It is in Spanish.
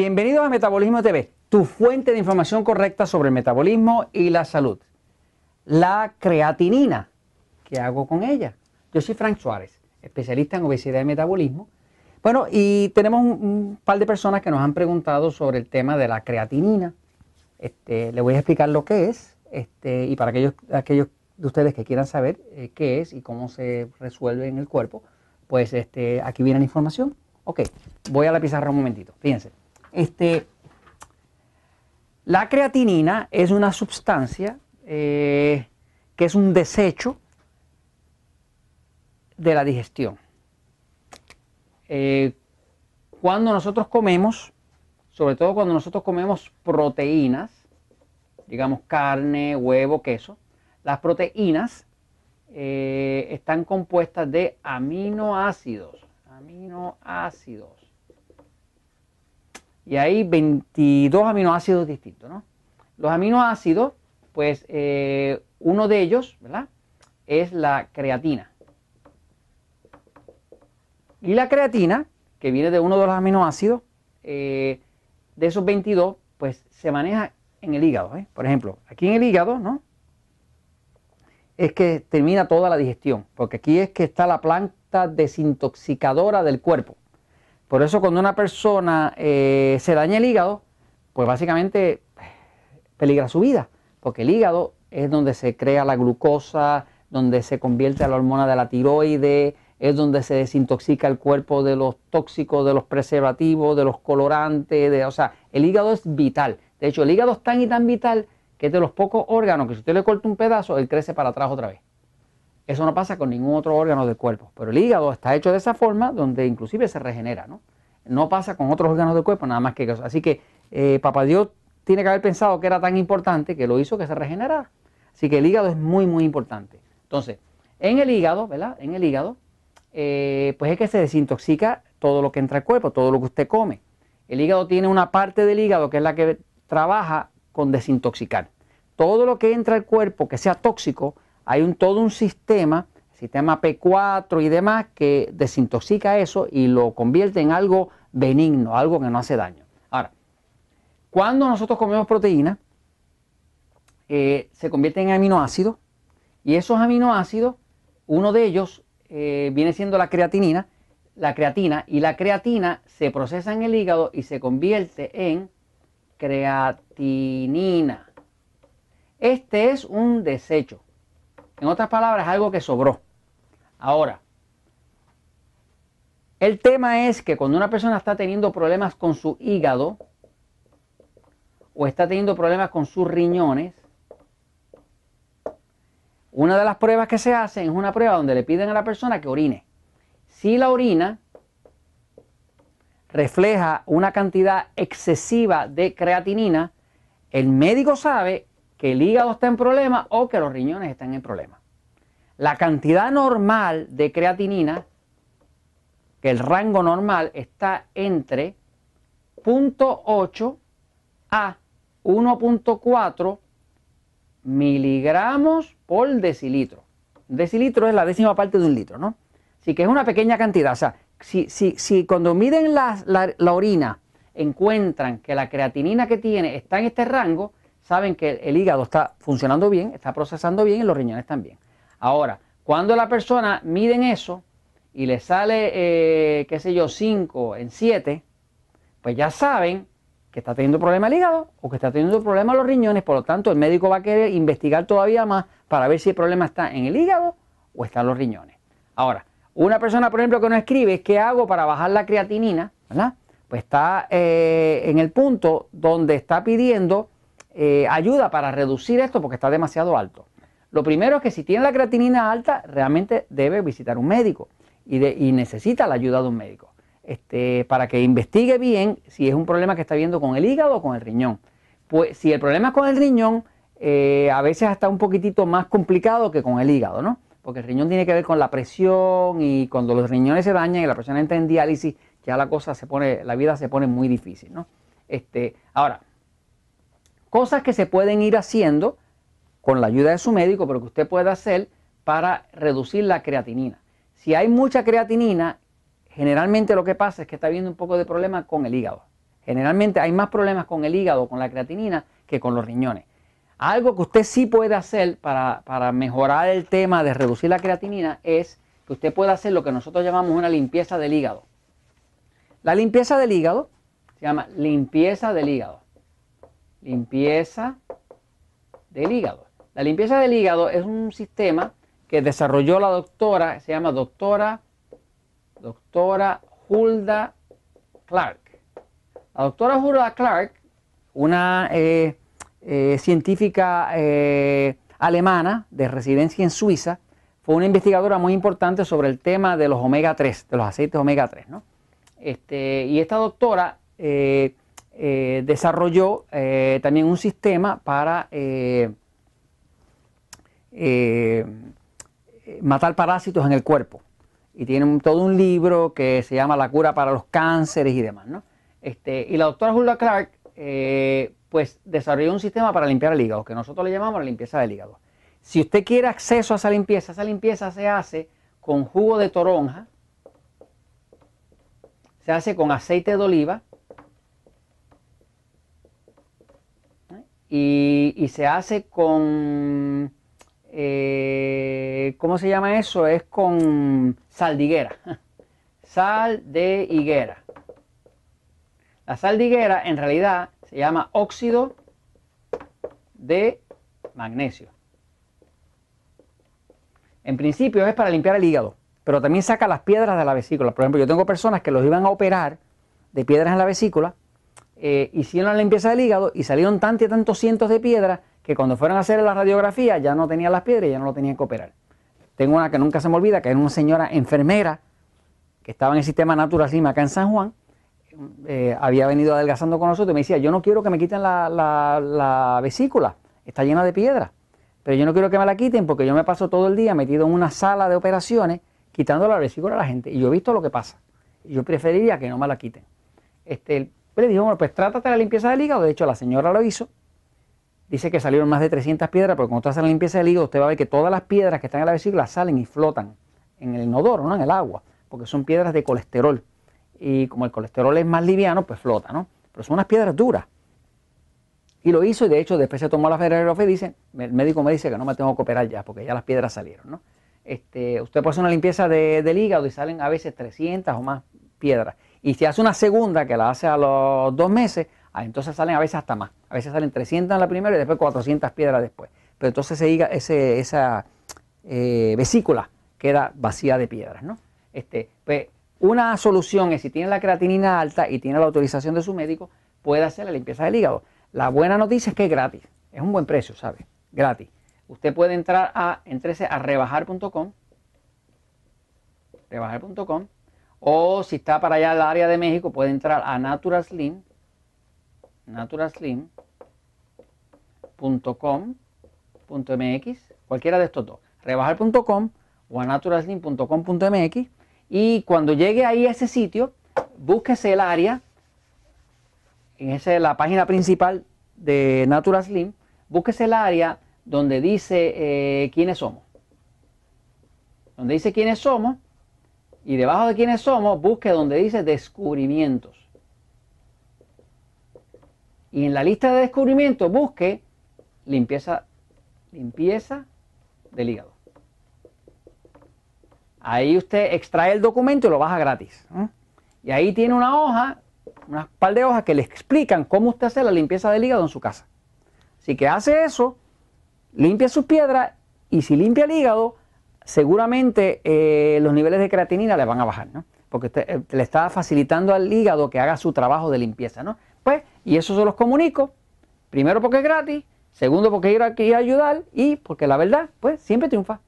Bienvenidos a Metabolismo TV, tu fuente de información correcta sobre el metabolismo y la salud. La creatinina, ¿qué hago con ella? Yo soy Frank Suárez, especialista en obesidad y metabolismo. Bueno, y tenemos un, par de personas que nos han preguntado sobre el tema de la creatinina. Este, le voy a explicar lo que es este, y para aquellos, aquellos de ustedes que quieran saber eh, qué es y cómo se resuelve en el cuerpo, pues este, aquí viene la información. Ok, voy a la pizarra un momentito, fíjense. Este, la creatinina es una sustancia eh, que es un desecho de la digestión. Eh, cuando nosotros comemos, sobre todo cuando nosotros comemos proteínas, digamos carne, huevo, queso, las proteínas eh, están compuestas de aminoácidos, aminoácidos y hay 22 aminoácidos distintos. ¿no? Los aminoácidos, pues eh, uno de ellos, ¿verdad? Es la creatina. Y la creatina, que viene de uno de los aminoácidos, eh, de esos 22, pues se maneja en el hígado. ¿eh? Por ejemplo, aquí en el hígado, ¿no? Es que termina toda la digestión, porque aquí es que está la planta desintoxicadora del cuerpo. Por eso cuando una persona eh, se daña el hígado, pues básicamente peligra su vida, porque el hígado es donde se crea la glucosa, donde se convierte a la hormona de la tiroide, es donde se desintoxica el cuerpo de los tóxicos, de los preservativos, de los colorantes, de, o sea, el hígado es vital. De hecho, el hígado es tan y tan vital que es de los pocos órganos que si usted le corta un pedazo, él crece para atrás otra vez. Eso no pasa con ningún otro órgano del cuerpo, pero el hígado está hecho de esa forma donde inclusive se regenera, ¿no? No pasa con otros órganos del cuerpo, nada más que eso. Así que eh, Papá Dios tiene que haber pensado que era tan importante que lo hizo que se regenerara. Así que el hígado es muy, muy importante. Entonces, en el hígado, ¿verdad? En el hígado, eh, pues es que se desintoxica todo lo que entra al cuerpo, todo lo que usted come. El hígado tiene una parte del hígado que es la que trabaja con desintoxicar. Todo lo que entra al cuerpo que sea tóxico, hay un, todo un sistema, sistema P4 y demás, que desintoxica eso y lo convierte en algo benigno, algo que no hace daño. Ahora, cuando nosotros comemos proteína, eh, se convierte en aminoácidos y esos aminoácidos, uno de ellos eh, viene siendo la creatinina, la creatina, y la creatina se procesa en el hígado y se convierte en creatinina. Este es un desecho. En otras palabras, algo que sobró. Ahora, el tema es que cuando una persona está teniendo problemas con su hígado o está teniendo problemas con sus riñones, una de las pruebas que se hacen es una prueba donde le piden a la persona que orine. Si la orina refleja una cantidad excesiva de creatinina, el médico sabe que el hígado está en problema o que los riñones están en problema. La cantidad normal de creatinina, que el rango normal está entre 0.8 a 1.4 miligramos por decilitro. decilitro es la décima parte de un litro, ¿no? Así que es una pequeña cantidad. O sea, si, si, si cuando miden la, la orina encuentran que la creatinina que tiene está en este rango, saben que el hígado está funcionando bien, está procesando bien y los riñones también. Ahora, cuando la persona miden eso y le sale, eh, qué sé yo, 5 en 7, pues ya saben que está teniendo problema el hígado o que está teniendo problema los riñones, por lo tanto el médico va a querer investigar todavía más para ver si el problema está en el hígado o está en los riñones. Ahora, una persona, por ejemplo, que no escribe, ¿qué hago para bajar la creatinina? Pues está eh, en el punto donde está pidiendo eh, ayuda para reducir esto porque está demasiado alto. Lo primero es que si tiene la creatinina alta, realmente debe visitar un médico y, necesita la ayuda de un médico este, para que investigue bien si es un problema que está viendo con el hígado o con el riñón. Pues si el problema es con el riñón, eh, a veces está un poquitito más complicado que con el hígado, ¿no? Porque el riñón tiene que ver con la presión y cuando los riñones se dañan y la persona entra en diálisis, ya la cosa se pone, la vida se pone muy difícil, ¿no? Este, ahora, Cosas que se pueden ir haciendo con la ayuda de su médico, pero que usted puede hacer para reducir la creatinina. Si hay mucha creatinina, generalmente lo que pasa es que está habiendo un poco de problema con el hígado. Generalmente hay más problemas con el hígado, con la creatinina, que con los riñones. Algo que usted sí puede hacer para, para mejorar el tema de reducir la creatinina es que usted puede hacer lo que nosotros llamamos una limpieza del hígado. La limpieza del hígado se llama limpieza del hígado. Limpieza del hígado. La limpieza del hígado es un sistema que desarrolló la doctora, se llama doctora, doctora Hulda Clark. La doctora Hulda Clark, una eh, eh, científica eh, alemana de residencia en Suiza, fue una investigadora muy importante sobre el tema de los omega 3, de los aceites omega 3. ¿no? Este, y esta doctora eh, desarrolló eh, también un sistema para matar parásitos en el cuerpo. Y tiene todo un libro que se llama La cura para los cánceres y demás. ¿no? Este, y la doctora Julia Clark pues desarrolló un sistema para limpiar el hígado, que nosotros le llamamos la limpieza del hígado. Si usted quiere acceso a esa limpieza, esa limpieza se hace con jugo de toronja, se hace con aceite de oliva y, se hace con, eh, ¿cómo se llama eso? Es con sal de higuera. Sal de higuera. La sal de higuera en realidad se llama óxido de magnesio. En principio es para limpiar el hígado, pero también saca las piedras de la vesícula. Por ejemplo, yo tengo personas que los iban a operar de piedras en la vesícula, eh, hicieron la limpieza del hígado y salieron tantos y tantos cientos de piedras que cuando fueron a hacer la radiografía ya no tenían las piedras y ya no lo tenían que operar. Tengo una que nunca se me olvida, que era una señora enfermera que estaba en el sistema Natural Slim acá en San Juan, eh, había venido adelgazando con nosotros y me decía, yo no quiero que me quiten la, la vesícula, está llena de piedras. Pero yo no quiero que me la quiten porque yo me paso todo el día metido en una sala de operaciones quitando la vesícula a la gente. Y yo he visto lo que pasa. Yo preferiría que no me la quiten. Este, pues le dijo, bueno, pues trátate la limpieza del hígado. De hecho, la señora lo hizo. Dice que salieron más de 300 piedras, porque cuando usted hace la limpieza del hígado, usted va a ver que todas las piedras que están en la vesícula salen y flotan en el inodoro, no en el agua, porque son piedras de colesterol. Y como el colesterol es más liviano, pues flota, ¿no? Pero son unas piedras duras. Y lo hizo y de hecho después se tomó la Fe y dice, el médico me dice que no me tengo que operar ya porque ya las piedras salieron. ¿no? Este, usted puede hacer una limpieza de, del hígado y salen a veces 300 o más piedras. Y si hace una segunda que la hace a los dos meses, ah, entonces salen a veces hasta más. A veces salen 300 en la primera y después 400 piedras después. Pero entonces ese, esa eh, vesícula queda vacía de piedras. ¿no? Este, pues, una solución es si tiene la creatinina alta y tiene la autorización de su médico, puede hacer la limpieza del hígado. La buena noticia es que es gratis. Es un buen precio, ¿sabe? Gratis. Usted puede entrar a, entrese a rebajar.com, rebajar.com, o si está para allá al área de México, puede entrar a Natural Slim, naturalslim.com.mx, cualquiera de estos dos, rebajar.com o a naturalslim.com.mx, y cuando llegue ahí a ese sitio, búsquese el área en esa, la página principal de Natural Slim, búsquese el área donde dice eh, quiénes somos. Donde dice quiénes somos y debajo de quiénes somos, busque donde dice descubrimientos. Y en la lista de descubrimientos busque limpieza, limpieza del hígado. Ahí usted extrae el documento y lo baja gratis. Y ahí tiene una hoja unas par de hojas que le explican cómo usted hace la limpieza del hígado en su casa. Así que hace eso, limpia sus piedras y si limpia el hígado, seguramente eh, los niveles de creatinina le van a bajar, ¿no? Porque usted, eh, le está facilitando al hígado que haga su trabajo de limpieza, ¿no? Pues, y eso se los comunico, primero porque es gratis, segundo porque quiero aquí ayudar y porque la verdad, pues, siempre triunfa.